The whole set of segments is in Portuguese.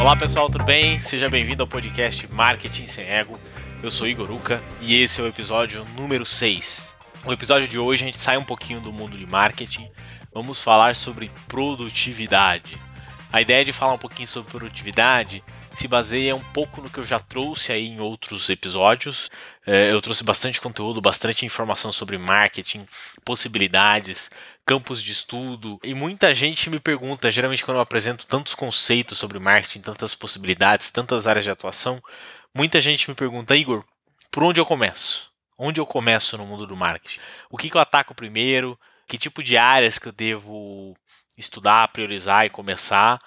Olá pessoal, tudo bem? Seja bem-vindo ao podcast Marketing Sem Ego. Eu sou Igor Uca e esse é o episódio número 6. No episódio de hoje a gente sai um pouquinho do mundo de marketing, vamos falar sobre produtividade. A ideia de falar um pouquinho sobre produtividade se baseia um pouco no que eu já trouxe aí em outros episódios. É, eu trouxe bastante conteúdo, bastante informação sobre marketing, possibilidades, campos de estudo. E muita gente me pergunta, geralmente quando eu apresento tantos conceitos sobre marketing, tantas possibilidades, tantas áreas de atuação, muita gente me pergunta, Igor, por onde eu começo? Onde eu começo no mundo do marketing? O que, que eu ataco primeiro? Que tipo de áreas que eu devo estudar, priorizar e começar?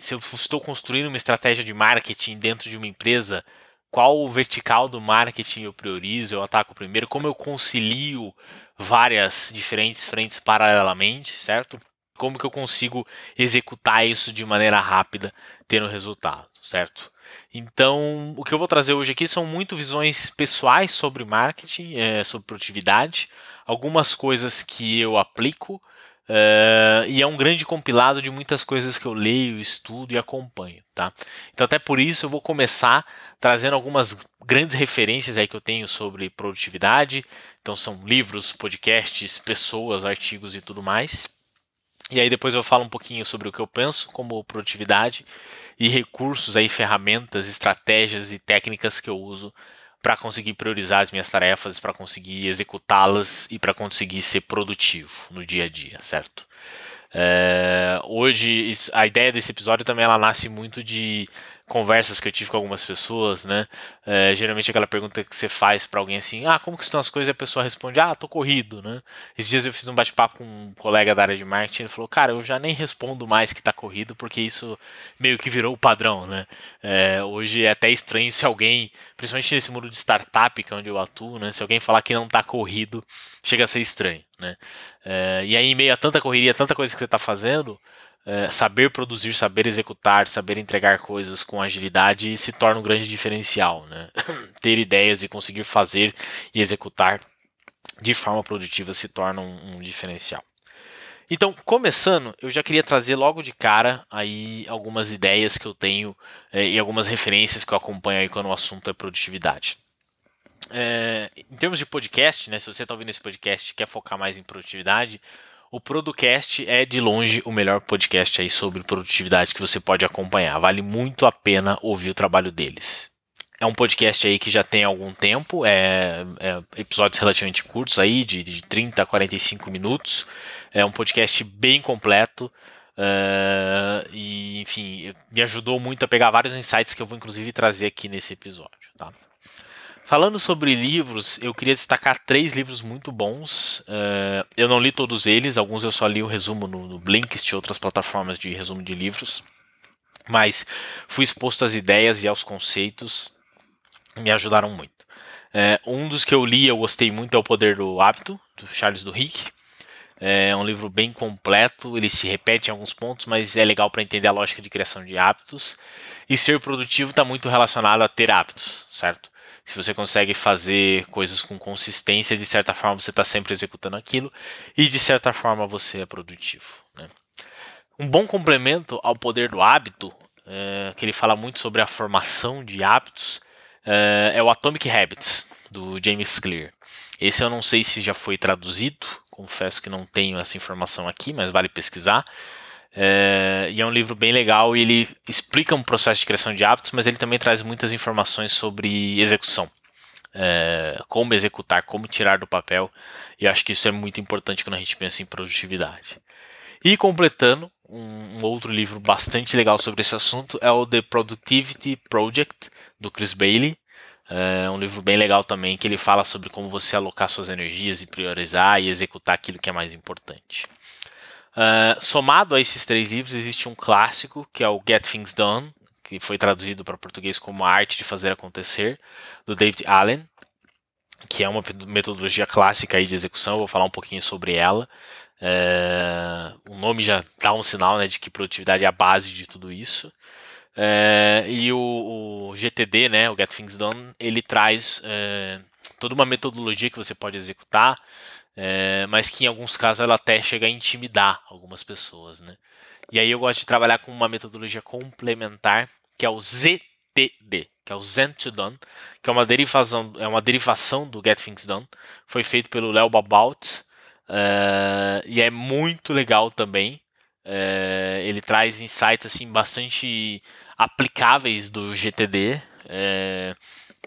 Se eu estou construindo uma estratégia de marketing dentro de uma empresa, qual vertical do marketing eu priorizo, eu ataco primeiro, como eu concilio várias diferentes frentes paralelamente, certo? Como que eu consigo executar isso de maneira rápida, tendo resultado, certo? Então, o que eu vou trazer hoje aqui são muito visões pessoais sobre marketing, é, sobre produtividade, algumas coisas que eu aplico, Uh, e é um grande compilado de muitas coisas que eu leio, estudo e acompanho, tá? Então até por isso eu vou começar trazendo algumas grandes referências aí que eu tenho sobre produtividade. Então são livros, podcasts, pessoas, artigos e tudo mais. E aí depois eu falo um pouquinho sobre o que eu penso como produtividade e recursos aí, ferramentas, estratégias e técnicas que eu uso para conseguir priorizar as minhas tarefas, para conseguir executá-las e para conseguir ser produtivo no dia a dia, certo? É, hoje a ideia desse episódio também ela nasce muito de conversas que eu tive com algumas pessoas, né? É, geralmente aquela pergunta que você faz para alguém assim, ah, como que estão as coisas? E a pessoa responde, ah, tô corrido, né? Esses dias eu fiz um bate-papo com um colega da área de marketing, ele falou, cara, eu já nem respondo mais que tá corrido, porque isso meio que virou o padrão, né? É, hoje é até estranho se alguém, principalmente nesse mundo de startup, que é onde eu atuo, né? Se alguém falar que não tá corrido, chega a ser estranho, né? É, e aí, em meio a tanta correria, tanta coisa que você tá fazendo, é, saber produzir, saber executar, saber entregar coisas com agilidade se torna um grande diferencial. Né? Ter ideias e conseguir fazer e executar de forma produtiva se torna um, um diferencial. Então, começando, eu já queria trazer logo de cara aí algumas ideias que eu tenho é, e algumas referências que eu acompanho aí quando o assunto é produtividade. É, em termos de podcast, né, se você está ouvindo esse podcast e quer focar mais em produtividade, o Producast é de longe o melhor podcast aí sobre produtividade que você pode acompanhar. Vale muito a pena ouvir o trabalho deles. É um podcast aí que já tem algum tempo, é, é episódios relativamente curtos aí, de, de 30 a 45 minutos. É um podcast bem completo. Uh, e enfim, me ajudou muito a pegar vários insights que eu vou inclusive trazer aqui nesse episódio. Tá? Falando sobre livros, eu queria destacar três livros muito bons. Uh, eu não li todos eles, alguns eu só li o resumo no, no Blinkist e outras plataformas de resumo de livros. Mas fui exposto às ideias e aos conceitos, me ajudaram muito. Uh, um dos que eu li eu gostei muito é O Poder do Hábito, do Charles Duhigg. É um livro bem completo, ele se repete em alguns pontos, mas é legal para entender a lógica de criação de hábitos. E ser produtivo está muito relacionado a ter hábitos, certo? Se você consegue fazer coisas com consistência, de certa forma você está sempre executando aquilo e de certa forma você é produtivo. Né? Um bom complemento ao poder do hábito, é, que ele fala muito sobre a formação de hábitos, é, é o Atomic Habits, do James Clear. Esse eu não sei se já foi traduzido, confesso que não tenho essa informação aqui, mas vale pesquisar. É, e é um livro bem legal e ele explica um processo de criação de hábitos, mas ele também traz muitas informações sobre execução. É, como executar, como tirar do papel. E acho que isso é muito importante quando a gente pensa em produtividade. E completando, um, um outro livro bastante legal sobre esse assunto é o The Productivity Project, do Chris Bailey. É um livro bem legal também, que ele fala sobre como você alocar suas energias e priorizar e executar aquilo que é mais importante. Uh, somado a esses três livros, existe um clássico que é o Get Things Done, que foi traduzido para português como A Arte de Fazer Acontecer, do David Allen, que é uma metodologia clássica aí de execução. Vou falar um pouquinho sobre ela. Uh, o nome já dá um sinal né, de que produtividade é a base de tudo isso. Uh, e o, o, GTD, né, o Get Things Done, ele traz toda uma metodologia que você pode executar é, mas que em alguns casos ela até chega a intimidar algumas pessoas, né? E aí eu gosto de trabalhar com uma metodologia complementar que é o ZTD, que é o Zen to Done, que é uma derivação, é uma derivação do Get Things Done. Foi feito pelo Léo Babaut uh, e é muito legal também. Uh, ele traz insights assim bastante aplicáveis do GTD, eh,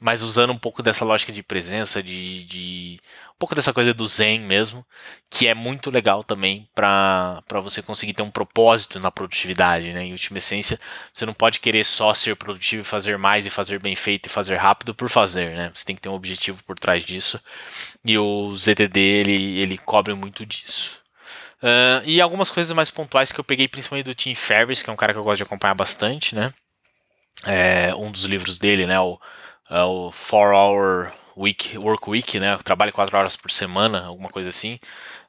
mas usando um pouco dessa lógica de presença, de, de pouco dessa coisa do Zen mesmo, que é muito legal também para você conseguir ter um propósito na produtividade, né? Em última essência, você não pode querer só ser produtivo e fazer mais e fazer bem feito e fazer rápido por fazer, né? Você tem que ter um objetivo por trás disso. E o ZTD ele, ele cobre muito disso. Uh, e algumas coisas mais pontuais que eu peguei principalmente do Tim Ferriss, que é um cara que eu gosto de acompanhar bastante, né? É, um dos livros dele, né? O, é o 4 Hour week, work week, né? Trabalho quatro horas por semana, alguma coisa assim.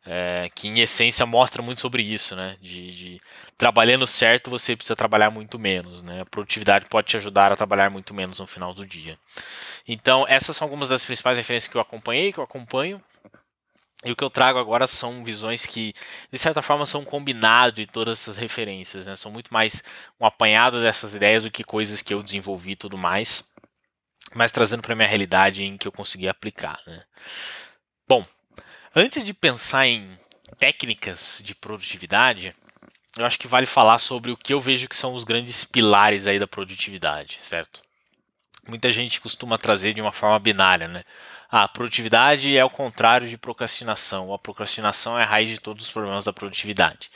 É, que em essência mostra muito sobre isso, né? De, de, trabalhando certo você precisa trabalhar muito menos, né? A produtividade pode te ajudar a trabalhar muito menos no final do dia. Então essas são algumas das principais referências que eu acompanhei, que eu acompanho. E o que eu trago agora são visões que, de certa forma, são combinado de todas essas referências, né? São muito mais um apanhado dessas ideias do que coisas que eu desenvolvi e tudo mais mas trazendo para minha realidade em que eu consegui aplicar. Né? Bom, antes de pensar em técnicas de produtividade, eu acho que vale falar sobre o que eu vejo que são os grandes pilares aí da produtividade, certo? Muita gente costuma trazer de uma forma binária, né? Ah, produtividade é o contrário de procrastinação. A procrastinação é a raiz de todos os problemas da produtividade.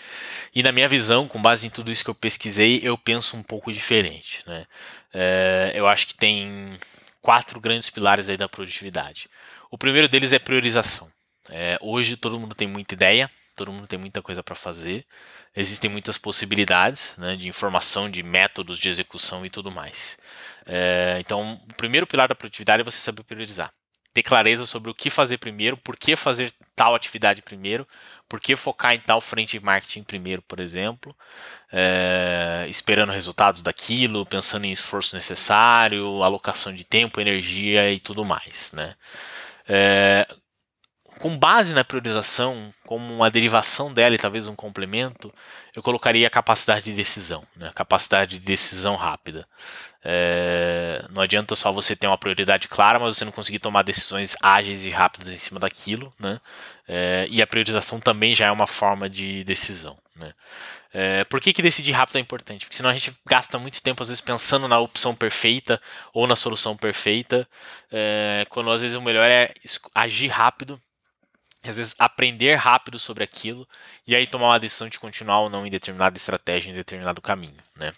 E na minha visão, com base em tudo isso que eu pesquisei, eu penso um pouco diferente. Né? É, eu acho que tem quatro grandes pilares aí da produtividade. O primeiro deles é priorização. É, hoje todo mundo tem muita ideia, todo mundo tem muita coisa para fazer, existem muitas possibilidades né, de informação, de métodos de execução e tudo mais. É, então, o primeiro pilar da produtividade é você saber priorizar. Ter clareza sobre o que fazer primeiro, por que fazer tal atividade primeiro, por que focar em tal frente de marketing primeiro, por exemplo, é, esperando resultados daquilo, pensando em esforço necessário, alocação de tempo, energia e tudo mais. Né? É, com base na priorização, como uma derivação dela e talvez um complemento, eu colocaria a capacidade de decisão, né? capacidade de decisão rápida. É, não adianta só você ter uma prioridade clara, mas você não conseguir tomar decisões ágeis e rápidas em cima daquilo, né? É, e a priorização também já é uma forma de decisão, né? É, por que, que decidir rápido é importante? Porque senão a gente gasta muito tempo, às vezes, pensando na opção perfeita ou na solução perfeita, é, quando às vezes o melhor é agir rápido, às vezes aprender rápido sobre aquilo, e aí tomar uma decisão de continuar ou não em determinada estratégia, em determinado caminho, né?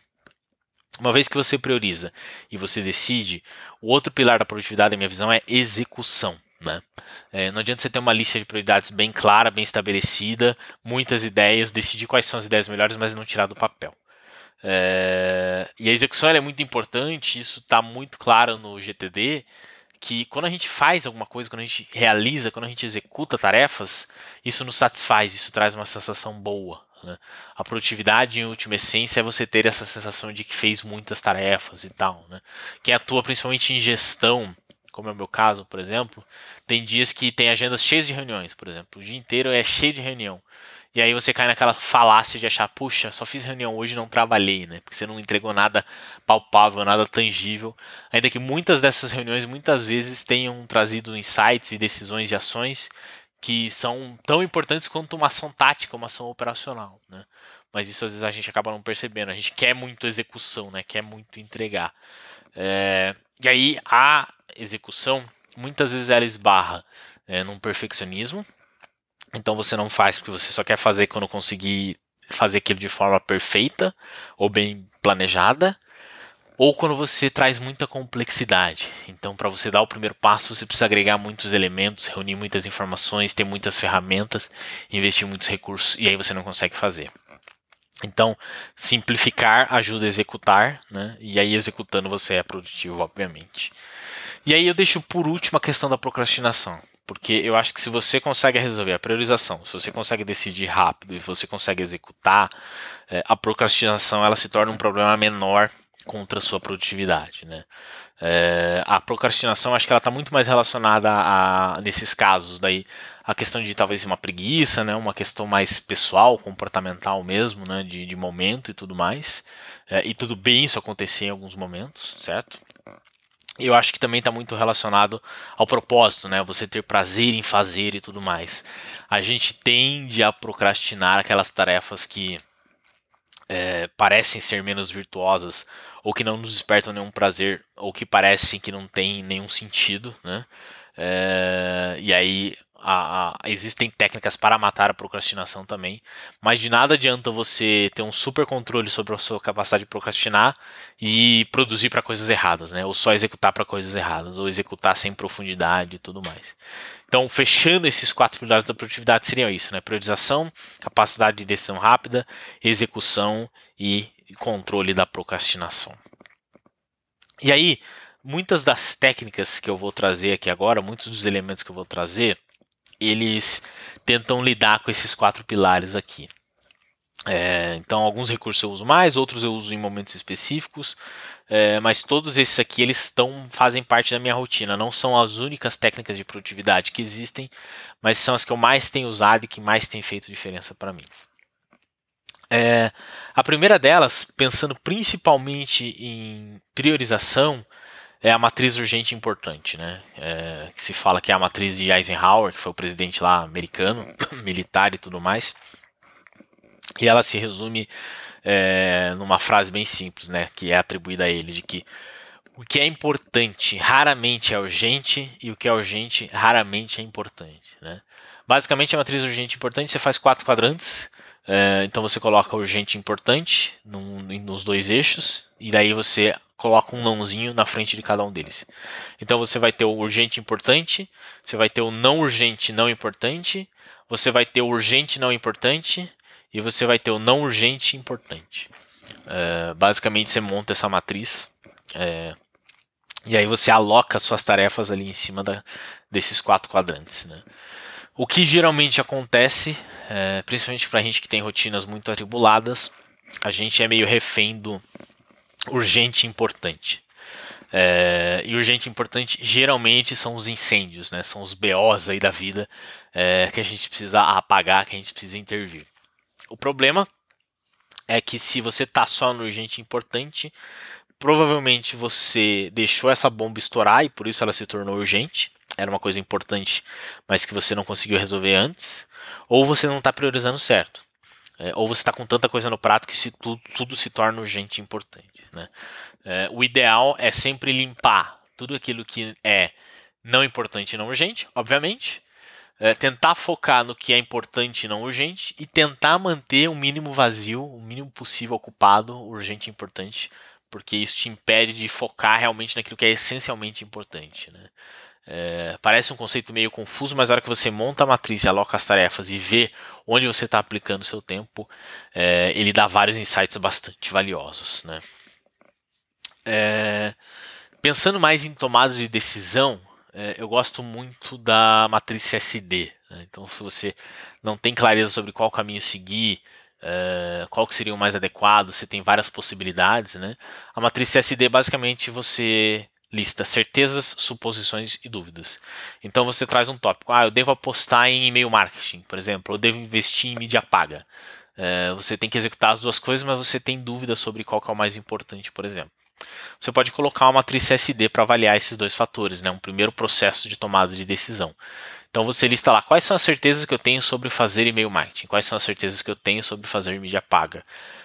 Uma vez que você prioriza e você decide, o outro pilar da produtividade, na minha visão, é execução. Né? É, não adianta você ter uma lista de prioridades bem clara, bem estabelecida, muitas ideias, decidir quais são as ideias melhores, mas não tirar do papel. É, e a execução é muito importante, isso está muito claro no GTD, que quando a gente faz alguma coisa, quando a gente realiza, quando a gente executa tarefas, isso nos satisfaz, isso traz uma sensação boa. Né? A produtividade, em última essência, é você ter essa sensação de que fez muitas tarefas e tal. Né? Quem atua principalmente em gestão, como é o meu caso, por exemplo, tem dias que tem agendas cheias de reuniões, por exemplo. O dia inteiro é cheio de reunião. E aí você cai naquela falácia de achar, puxa, só fiz reunião hoje e não trabalhei, né? Porque você não entregou nada palpável, nada tangível. Ainda que muitas dessas reuniões muitas vezes tenham trazido insights e decisões e ações que são tão importantes quanto uma ação tática, uma ação operacional, né? Mas isso às vezes a gente acaba não percebendo. A gente quer muito execução, né? Quer muito entregar. É... E aí a execução, muitas vezes ela esbarra é, num perfeccionismo. Então você não faz porque você só quer fazer quando conseguir fazer aquilo de forma perfeita ou bem planejada ou quando você traz muita complexidade. Então, para você dar o primeiro passo, você precisa agregar muitos elementos, reunir muitas informações, ter muitas ferramentas, investir muitos recursos, e aí você não consegue fazer. Então, simplificar ajuda a executar, né? e aí executando você é produtivo, obviamente. E aí eu deixo por último a questão da procrastinação. Porque eu acho que se você consegue resolver a priorização, se você consegue decidir rápido e você consegue executar, é, a procrastinação ela se torna um problema menor contra a sua produtividade, né? É, a procrastinação acho que ela está muito mais relacionada a, nesses casos daí a questão de talvez uma preguiça, né? Uma questão mais pessoal, comportamental mesmo, né? De, de momento e tudo mais. É, e tudo bem isso acontecer em alguns momentos, certo? eu acho que também está muito relacionado ao propósito, né? Você ter prazer em fazer e tudo mais. A gente tende a procrastinar aquelas tarefas que é, parecem ser menos virtuosas ou que não nos despertam nenhum prazer ou que parecem que não tem nenhum sentido, né? É, e aí a, a, existem técnicas para matar a procrastinação também, mas de nada adianta você ter um super controle sobre a sua capacidade de procrastinar e produzir para coisas erradas, né? Ou só executar para coisas erradas, ou executar sem profundidade e tudo mais. Então, fechando esses quatro pilares da produtividade seriam isso, né? Priorização, capacidade de decisão rápida, execução e controle da procrastinação. E aí, muitas das técnicas que eu vou trazer aqui agora, muitos dos elementos que eu vou trazer, eles tentam lidar com esses quatro pilares aqui. É, então, alguns recursos eu uso mais, outros eu uso em momentos específicos, é, mas todos esses aqui eles estão, fazem parte da minha rotina. Não são as únicas técnicas de produtividade que existem, mas são as que eu mais tenho usado e que mais têm feito diferença para mim. É, a primeira delas, pensando principalmente em priorização, é a matriz urgente importante, né? É, que se fala que é a matriz de Eisenhower, que foi o presidente lá americano, militar e tudo mais. E ela se resume é, numa frase bem simples, né? Que é atribuída a ele, de que o que é importante raramente é urgente e o que é urgente raramente é importante, né? Basicamente, a matriz urgente importante você faz quatro quadrantes. É, então você coloca urgente e importante num, nos dois eixos e daí você coloca um nãozinho na frente de cada um deles. Então você vai ter o urgente importante, você vai ter o não urgente não importante, você vai ter o urgente não importante e você vai ter o não urgente importante. Uh, basicamente você monta essa matriz é, e aí você aloca suas tarefas ali em cima da, desses quatro quadrantes. Né? O que geralmente acontece, é, principalmente para a gente que tem rotinas muito atribuladas, a gente é meio refém do urgente e importante. É, e urgente e importante geralmente são os incêndios, né? São os BOs aí da vida é, que a gente precisa apagar, que a gente precisa intervir. O problema é que se você tá só no urgente e importante, provavelmente você deixou essa bomba estourar e por isso ela se tornou urgente. Era uma coisa importante, mas que você não conseguiu resolver antes, ou você não está priorizando certo. É, ou você está com tanta coisa no prato que se tudo, se torna urgente e importante. Né? É, o ideal é sempre limpar tudo aquilo que é não importante e não urgente, obviamente. É, tentar focar no que é importante e não urgente e tentar manter o mínimo vazio, o mínimo possível ocupado, urgente e importante, porque isso te impede de focar realmente naquilo que é essencialmente importante. Né? É, parece um conceito meio confuso, mas na hora que você monta a matriz e aloca as tarefas e vê onde você está aplicando o seu tempo, é, ele dá vários insights bastante valiosos. Né? É, pensando mais em tomada de decisão, é, eu gosto muito da matriz CSD. Né? Então, se você não tem clareza sobre qual caminho seguir, é, qual que seria o mais adequado, você tem várias possibilidades. Né? A matriz CSD basicamente você lista certezas, suposições e dúvidas. Então você traz um tópico. Ah, eu devo apostar em e-mail marketing, por exemplo. Eu devo investir em mídia paga. É, você tem que executar as duas coisas, mas você tem dúvidas sobre qual é o mais importante, por exemplo. Você pode colocar uma matriz CSD para avaliar esses dois fatores, né? um primeiro processo de tomada de decisão. Então você lista lá quais são as certezas que eu tenho sobre fazer e-mail marketing, quais são as certezas que eu tenho sobre fazer mídia paga,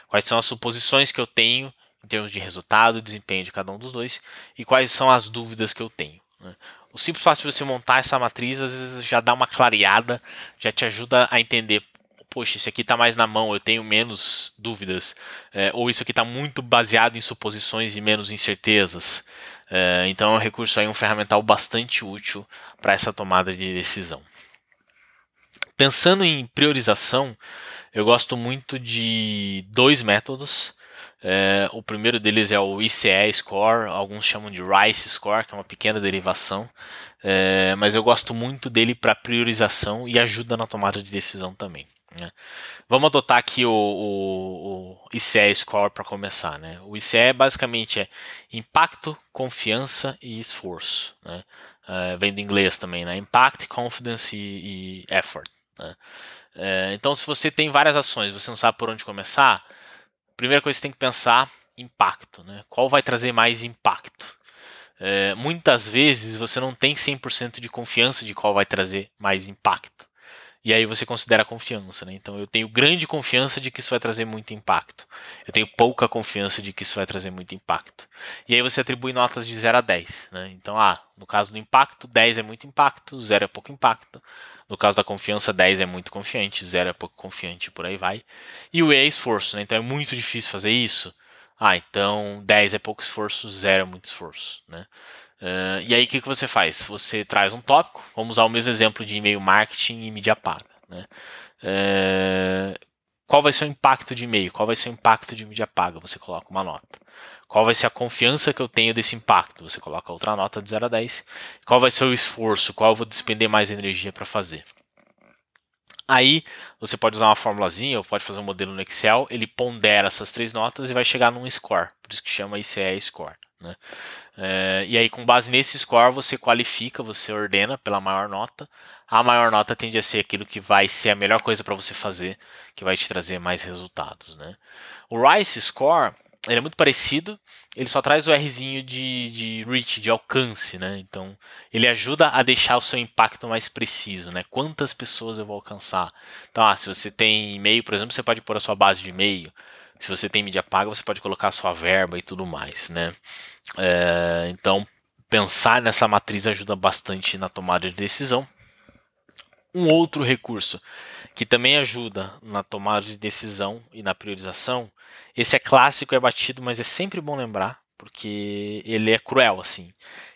quais são as suposições que eu tenho em termos de resultado desempenho de cada um dos dois e quais são as dúvidas que eu tenho. Né? O simples fato de você montar essa matriz às vezes já dá uma clareada, já te ajuda a entender. Poxa, esse aqui está mais na mão, eu tenho menos dúvidas. É, ou isso aqui está muito baseado em suposições e menos incertezas. É, então é um recurso aí, um ferramental bastante útil para essa tomada de decisão. Pensando em priorização, eu gosto muito de dois métodos. É, o primeiro deles é o ICE Score, alguns chamam de Rice Score, que é uma pequena derivação, é, mas eu gosto muito dele para priorização e ajuda na tomada de decisão também. Né? Vamos adotar aqui o, o, o ICE Score para começar. Né? O ICE basicamente é impacto, confiança e esforço. Né? Uh, vem do inglês também, né? Impact, Confidence e, e Effort. Né? Uh, então, se você tem várias ações, você não sabe por onde começar, primeira coisa que você tem que pensar impacto, né? Qual vai trazer mais impacto? Uh, muitas vezes você não tem 100% de confiança de qual vai trazer mais impacto. E aí você considera a confiança, né? Então eu tenho grande confiança de que isso vai trazer muito impacto. Eu tenho pouca confiança de que isso vai trazer muito impacto. E aí você atribui notas de 0 a 10, né? Então, ah, no caso do impacto, 10 é muito impacto, 0 é pouco impacto. No caso da confiança, 10 é muito confiante, 0 é pouco confiante, por aí vai. E o E é esforço, né? Então é muito difícil fazer isso. Ah, então 10 é pouco esforço, 0 é muito esforço, né? Uh, e aí o que, que você faz? Você traz um tópico, vamos usar o mesmo exemplo de e-mail marketing e mídia paga. Né? Uh, qual vai ser o impacto de e-mail? Qual vai ser o impacto de mídia paga? Você coloca uma nota. Qual vai ser a confiança que eu tenho desse impacto? Você coloca outra nota de 0 a 10. Qual vai ser o esforço? Qual eu vou despender mais energia para fazer? Aí você pode usar uma formulazinha ou pode fazer um modelo no Excel, ele pondera essas três notas e vai chegar num score, por isso que chama ICE score. Né? É, e aí, com base nesse score, você qualifica, você ordena pela maior nota. A maior nota tende a ser aquilo que vai ser a melhor coisa para você fazer, que vai te trazer mais resultados. Né? O Rice Score ele é muito parecido, ele só traz o Rzinho de, de reach, de alcance, né? Então, ele ajuda a deixar o seu impacto mais preciso, né? Quantas pessoas eu vou alcançar? Então, ah, se você tem e-mail, por exemplo, você pode pôr a sua base de e-mail. Se você tem mídia paga, você pode colocar a sua verba e tudo mais, né? É, então, pensar nessa matriz ajuda bastante na tomada de decisão. Um outro recurso que também ajuda na tomada de decisão e na priorização. Esse é clássico, é batido, mas é sempre bom lembrar, porque ele é cruel assim.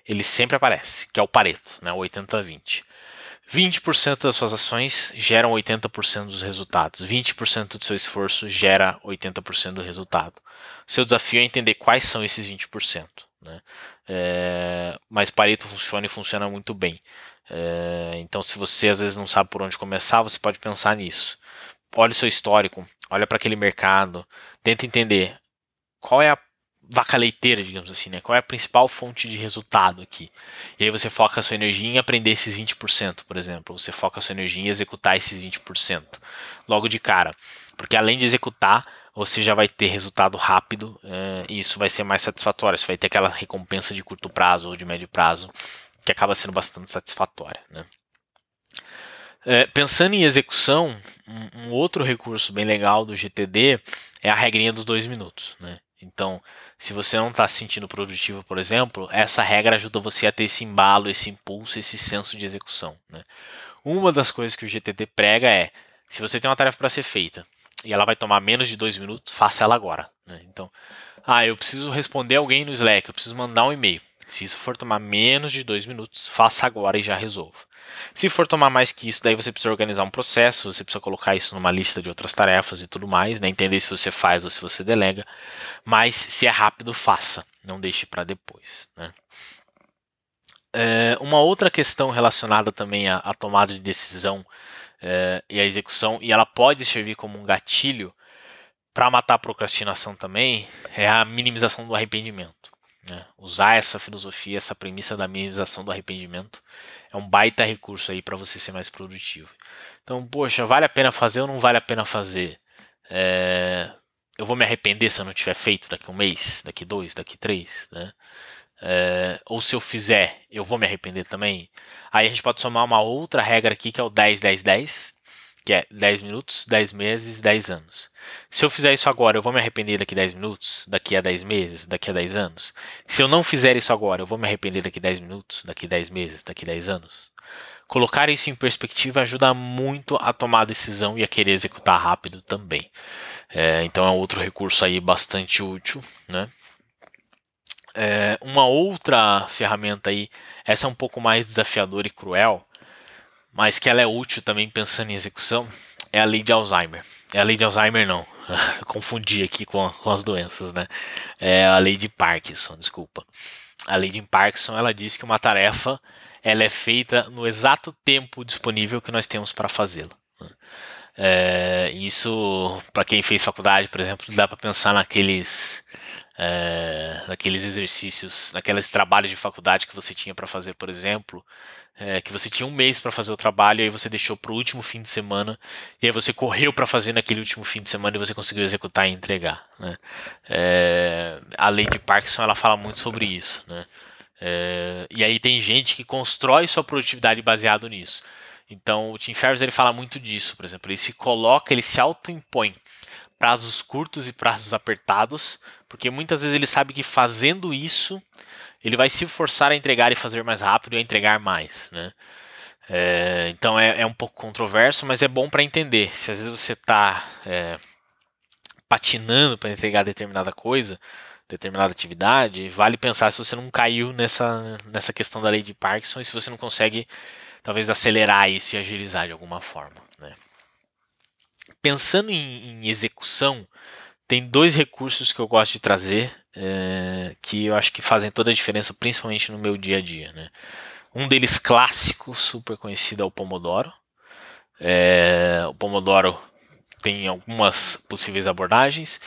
Ele sempre aparece, que é o Pareto, né, o 80-20. 20% das suas ações geram 80% dos resultados. 20% do seu esforço gera 80% do resultado. Seu desafio é entender quais são esses 20%. Né? É, mas Pareto funciona e funciona muito bem. É, então, se você às vezes não sabe por onde começar, você pode pensar nisso. Olha o seu histórico, olha para aquele mercado, tenta entender qual é a vaca leiteira, digamos assim, né? Qual é a principal fonte de resultado aqui? E aí você foca a sua energia em aprender esses 20%, por exemplo. Você foca a sua energia em executar esses 20%. Logo de cara. Porque além de executar, você já vai ter resultado rápido é, e isso vai ser mais satisfatório. Você vai ter aquela recompensa de curto prazo ou de médio prazo que acaba sendo bastante satisfatória. Né? É, pensando em execução, um, um, outro recurso bem legal do GTD é a regrinha dos dois minutos. Né? Então, se você não está se sentindo produtivo, por exemplo, essa regra ajuda você a ter esse embalo, esse impulso, esse senso de execução. Né? Uma das coisas que o GTD prega é: se você tem uma tarefa para ser feita e ela vai tomar menos de dois minutos, faça ela agora. Né? Então, ah, eu preciso responder alguém no Slack, eu preciso mandar um e-mail. Se isso for tomar menos de dois minutos, faça agora e já resolva. Se for tomar mais que isso, daí você precisa organizar um processo, você precisa colocar isso numa lista de outras tarefas e tudo mais, né? entender se você faz ou se você delega. Mas se é rápido, faça, não deixe para depois. Né? É, uma outra questão relacionada também à, à tomada de decisão é, e à execução, e ela pode servir como um gatilho para matar a procrastinação também, é a minimização do arrependimento. Né? Usar essa filosofia, essa premissa da minimização do arrependimento é um baita recurso aí para você ser mais produtivo. Então, poxa, vale a pena fazer ou não vale a pena fazer? É... Eu vou me arrepender se eu não tiver feito daqui um mês, daqui dois, daqui três, né? É... Ou se eu fizer, eu vou me arrepender também? Aí a gente pode somar uma outra regra aqui que é o 10, 10, 10 que é 10 minutos, 10 meses, 10 anos. Se eu fizer isso agora, eu vou me arrepender daqui a 10 minutos, daqui a 10 meses, daqui a 10 anos. Se eu não fizer isso agora, eu vou me arrepender daqui a 10 minutos, daqui a 10 meses, daqui a 10 anos. Colocar isso em perspectiva ajuda muito a tomar decisão e a querer executar rápido também. É, então é outro recurso aí bastante útil, né? É, uma outra ferramenta aí, essa é um pouco mais desafiadora e cruel, mas que ela é útil também pensando em execução, é a lei de Alzheimer. É a lei de Alzheimer, não. Confundi aqui com, com, as doenças, né? É a lei de Parkinson, desculpa. A lei de Parkinson, ela diz que uma tarefa ela é feita no exato tempo disponível que nós temos para fazê-la. É, isso, para quem fez faculdade, por exemplo, dá para pensar naqueles é, naqueles exercícios, naqueles trabalhos de faculdade que você tinha para fazer, por exemplo, é, que você tinha um mês para fazer o trabalho e aí você deixou para o último fim de semana e aí você correu para fazer naquele último fim de semana e você conseguiu executar e entregar. Né? É, a lei de Parkinson ela fala muito sobre isso. Né? É, e aí tem gente que constrói sua produtividade baseado nisso. Então o Tim Ferriss ele fala muito disso, por exemplo, ele se coloca, ele se autoimpõe prazos curtos e prazos apertados, porque muitas vezes ele sabe que fazendo isso ele vai se forçar a entregar e fazer mais rápido e a entregar mais, né? É, então é, é, um pouco controverso, mas é bom para entender. Se às vezes você está é, patinando para entregar determinada coisa, determinada atividade, vale pensar se você não caiu nessa, nessa questão da lei de Parkinson e se você não consegue talvez acelerar isso e agilizar de alguma forma. Né? Pensando em, em execução, tem dois recursos que eu gosto de trazer é, que eu acho que fazem toda a diferença, principalmente no meu dia a dia. Né? Um deles clássico, super conhecido, é o Pomodoro. É, o Pomodoro tem algumas possíveis abordagens,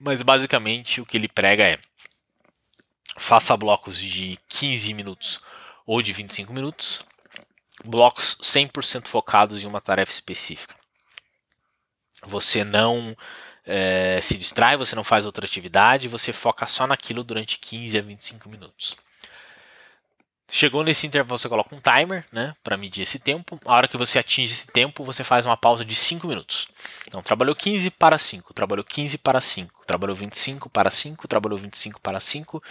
mas basicamente o que ele prega é faça blocos de 15 minutos ou de 25 minutos, blocos 100% focados em uma tarefa específica. Você não é, se distrai, você não faz outra atividade, você foca só naquilo durante 15 a 25 minutos. Chegou nesse intervalo, você coloca um timer, né, para medir esse tempo. A hora que você atinge esse tempo, você faz uma pausa de 5 minutos. Então, trabalhou 15 para 5, trabalhou 15 para 5, trabalhou 25 para 5, trabalhou 25 para 5,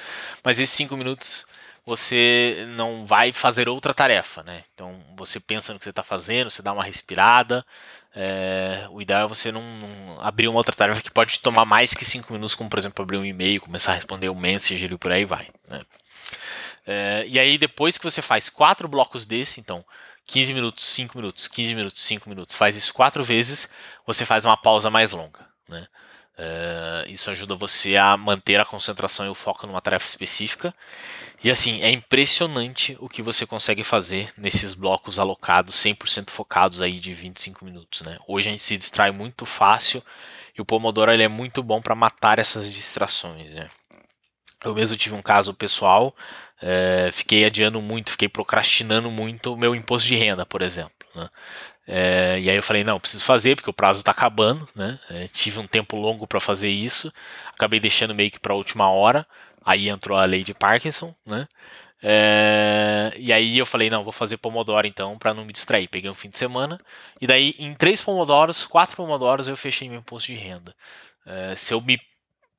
mas esses 5 minutos você não vai fazer outra tarefa, né? Então, você pensa no que você está fazendo, você dá uma respirada, é, o ideal é você não, não, abrir uma outra tarefa que pode tomar mais que 5 minutos, como por exemplo abrir um e-mail, começar a responder um message e por aí vai. Né? É, e aí depois que você faz quatro blocos desse, então 15 minutos, 5 minutos, 15 minutos, 5 minutos, faz isso quatro vezes, você faz uma pausa mais longa. Né? Uh, isso ajuda você a manter a concentração e o foco numa tarefa específica. E assim, é impressionante o que você consegue fazer nesses blocos alocados, 100% focados aí de 25 minutos. Né? Hoje a gente se distrai muito fácil e o Pomodoro ele é muito bom para matar essas distrações. Né? Eu mesmo tive um caso pessoal, é, fiquei adiando muito, fiquei procrastinando muito o meu imposto de renda, por exemplo. Né? É, e aí eu falei, não, preciso fazer porque o prazo está acabando, né? É, tive um tempo longo para fazer isso, acabei deixando meio que para a última hora. Aí entrou a lei de Parkinson, né? É, e aí eu falei, não, vou fazer Pomodoro então para não me distrair. Peguei um fim de semana e daí em três Pomodoros, quatro Pomodoros eu fechei meu imposto de renda. É, se eu me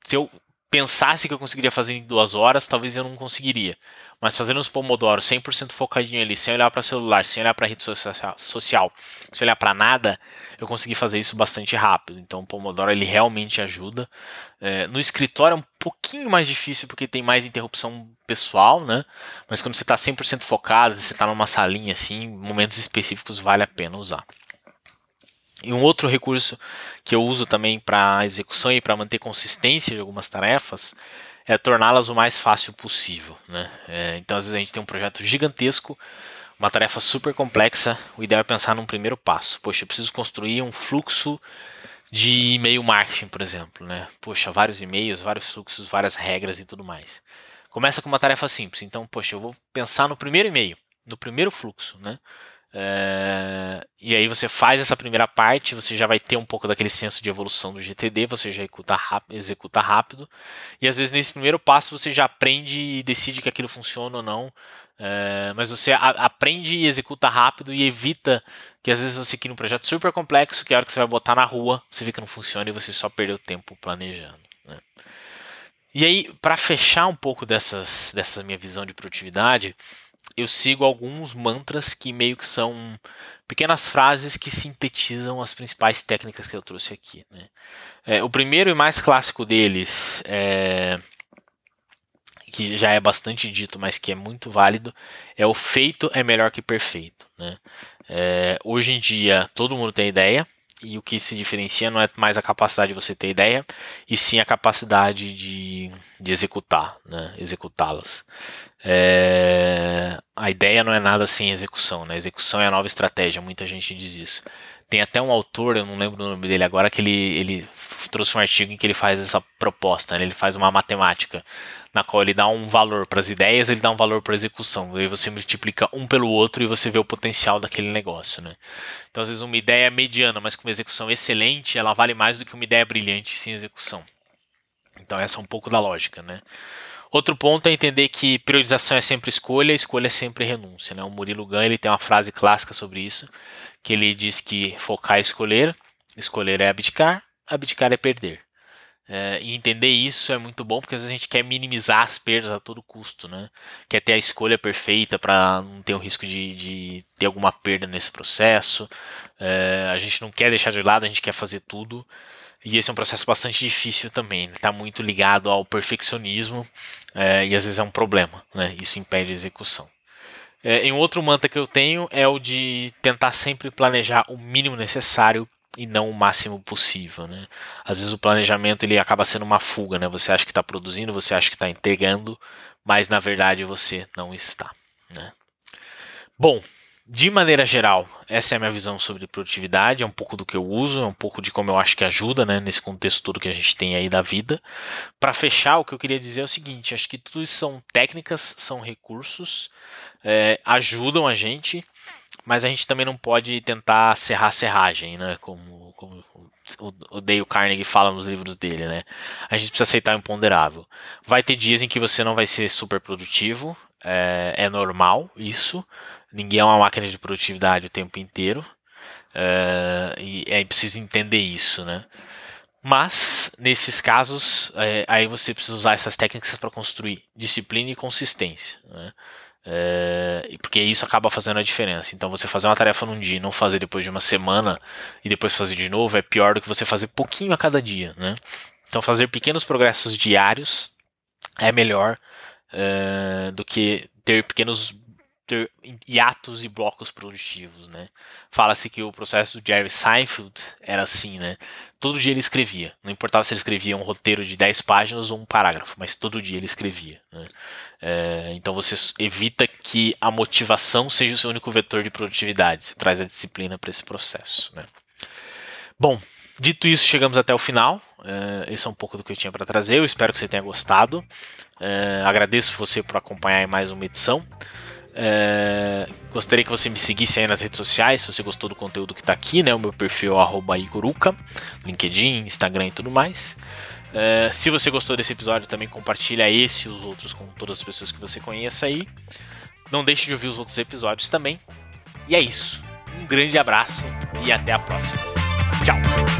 se eu pensasse que eu conseguiria fazer em duas horas, talvez eu não conseguiria. Mas fazendo os Pomodoro 100% focadinho ali, sem olhar para celular, sem olhar para rede social, sem olhar para nada, eu consegui fazer isso bastante rápido. Então o Pomodoro ele realmente ajuda. É, no escritório é um pouquinho mais difícil porque tem mais interrupção pessoal, né? Mas quando você está 100% focado, você está numa salinha assim, momentos específicos vale a pena usar. E um outro recurso que eu uso também para execução e para manter consistência de algumas tarefas é torná-las o mais fácil possível. Né? É, então, às vezes, a gente tem um projeto gigantesco, uma tarefa super complexa. O ideal é pensar num primeiro passo. Poxa, eu preciso construir um fluxo de e-mail marketing, por exemplo. Né? Poxa, vários e-mails, vários fluxos, várias regras e tudo mais. Começa com uma tarefa simples. Então, poxa, eu vou pensar no primeiro e-mail, no primeiro fluxo. Né? É, e aí você faz essa primeira parte, você já vai ter um pouco daquele senso de evolução do GTD, você já executa rápido, executa rápido e às vezes nesse primeiro passo você já aprende e decide que aquilo funciona ou não, é, mas você a, aprende e executa rápido e evita que às vezes você cria um projeto super complexo que a hora que você vai botar na rua você vê que não funciona e você só perdeu tempo planejando. Né? E aí, para fechar um pouco dessas, dessa minha visão de produtividade, eu sigo alguns mantras que meio que são pequenas frases que sintetizam as principais técnicas que eu trouxe aqui. Né? É, o primeiro e mais clássico deles, é, que já é bastante dito, mas que é muito válido, é o feito é melhor que perfeito. Né? É, hoje em dia todo mundo tem ideia, e o que se diferencia não é mais a capacidade de você ter ideia, e sim a capacidade de, de executar, né? executá-las. É, a ideia não é nada sem execução, né? execução é a nova estratégia, muita gente diz isso. Tem até um autor, eu não lembro o nome dele agora, que ele, ele trouxe um artigo em que ele faz essa proposta, né? ele faz uma matemática na qual ele dá um valor para as ideias, ele dá um valor para a execução. Aí você multiplica um pelo outro e você vê o potencial daquele negócio, né? Então, às vezes, uma ideia mediana, mas com uma execução excelente, ela vale mais do que uma ideia brilhante sem execução. Então, essa é um pouco da lógica, né? Outro ponto é entender que priorização é sempre escolha, escolha é sempre renúncia. Né? O Murilo Gun ele tem uma frase clássica sobre isso, que ele diz que focar é escolher, escolher é abdicar, abdicar é perder. É, e entender isso é muito bom porque às vezes a gente quer minimizar as perdas a todo custo, né? Quer ter a escolha perfeita para não ter o risco de, de, ter alguma perda nesse processo. É, a gente não quer deixar de lado, a gente quer fazer tudo. E esse é um processo bastante difícil também. Está muito ligado ao perfeccionismo é, e às vezes é um problema, né? Isso impede a execução. É, em outro mantra que eu tenho é o de tentar sempre planejar o mínimo necessário e não o máximo possível, né? Às vezes o planejamento ele acaba sendo uma fuga, né? Você acha que está produzindo, você acha que está entregando, mas na verdade você não está, né? Bom, de maneira geral, essa é a minha visão sobre produtividade, é um pouco do que eu uso, é um pouco de como eu acho que ajuda, né, nesse contexto todo que a gente tem aí da vida. Para fechar, o que eu queria dizer é o seguinte: acho que tudo isso são técnicas, são recursos, é, ajudam a gente, mas a gente também não pode tentar serrar a serragem, né? Como, como o Dale Carnegie fala nos livros dele, né? A gente precisa aceitar o imponderável. Vai ter dias em que você não vai ser super produtivo, é, é normal isso. Ninguém é uma máquina de produtividade o tempo inteiro. É, e é preciso entender isso, né? Mas, nesses casos, é, aí você precisa usar essas técnicas para construir disciplina e consistência. Né? É, porque isso acaba fazendo a diferença. Então, você fazer uma tarefa num dia e não fazer depois de uma semana e depois fazer de novo é pior do que você fazer pouquinho a cada dia. Né? Então, fazer pequenos progressos diários é melhor é, do que ter pequenos ter hiatos e blocos produtivos, né? Fala-se que o processo do Jerry Seinfeld era assim, né? Todo dia ele escrevia. Não importava se ele escrevia um roteiro de 10 páginas ou um parágrafo, mas todo dia ele escrevia. Né? É, então você evita que a motivação seja o seu único vetor de produtividade. Você traz a disciplina para esse processo, né? Bom, dito isso, chegamos até o final. É, esse é um pouco do que eu tinha para trazer. Eu espero que você tenha gostado. É, agradeço você por acompanhar mais uma edição. É, gostaria que você me seguisse aí nas redes sociais, se você gostou do conteúdo que está aqui, né? O meu perfil é Igoruka, LinkedIn, Instagram e tudo mais. É, se você gostou desse episódio, também compartilha esse e os outros com todas as pessoas que você conheça aí. Não deixe de ouvir os outros episódios também. E é isso. Um grande abraço e até a próxima. Tchau!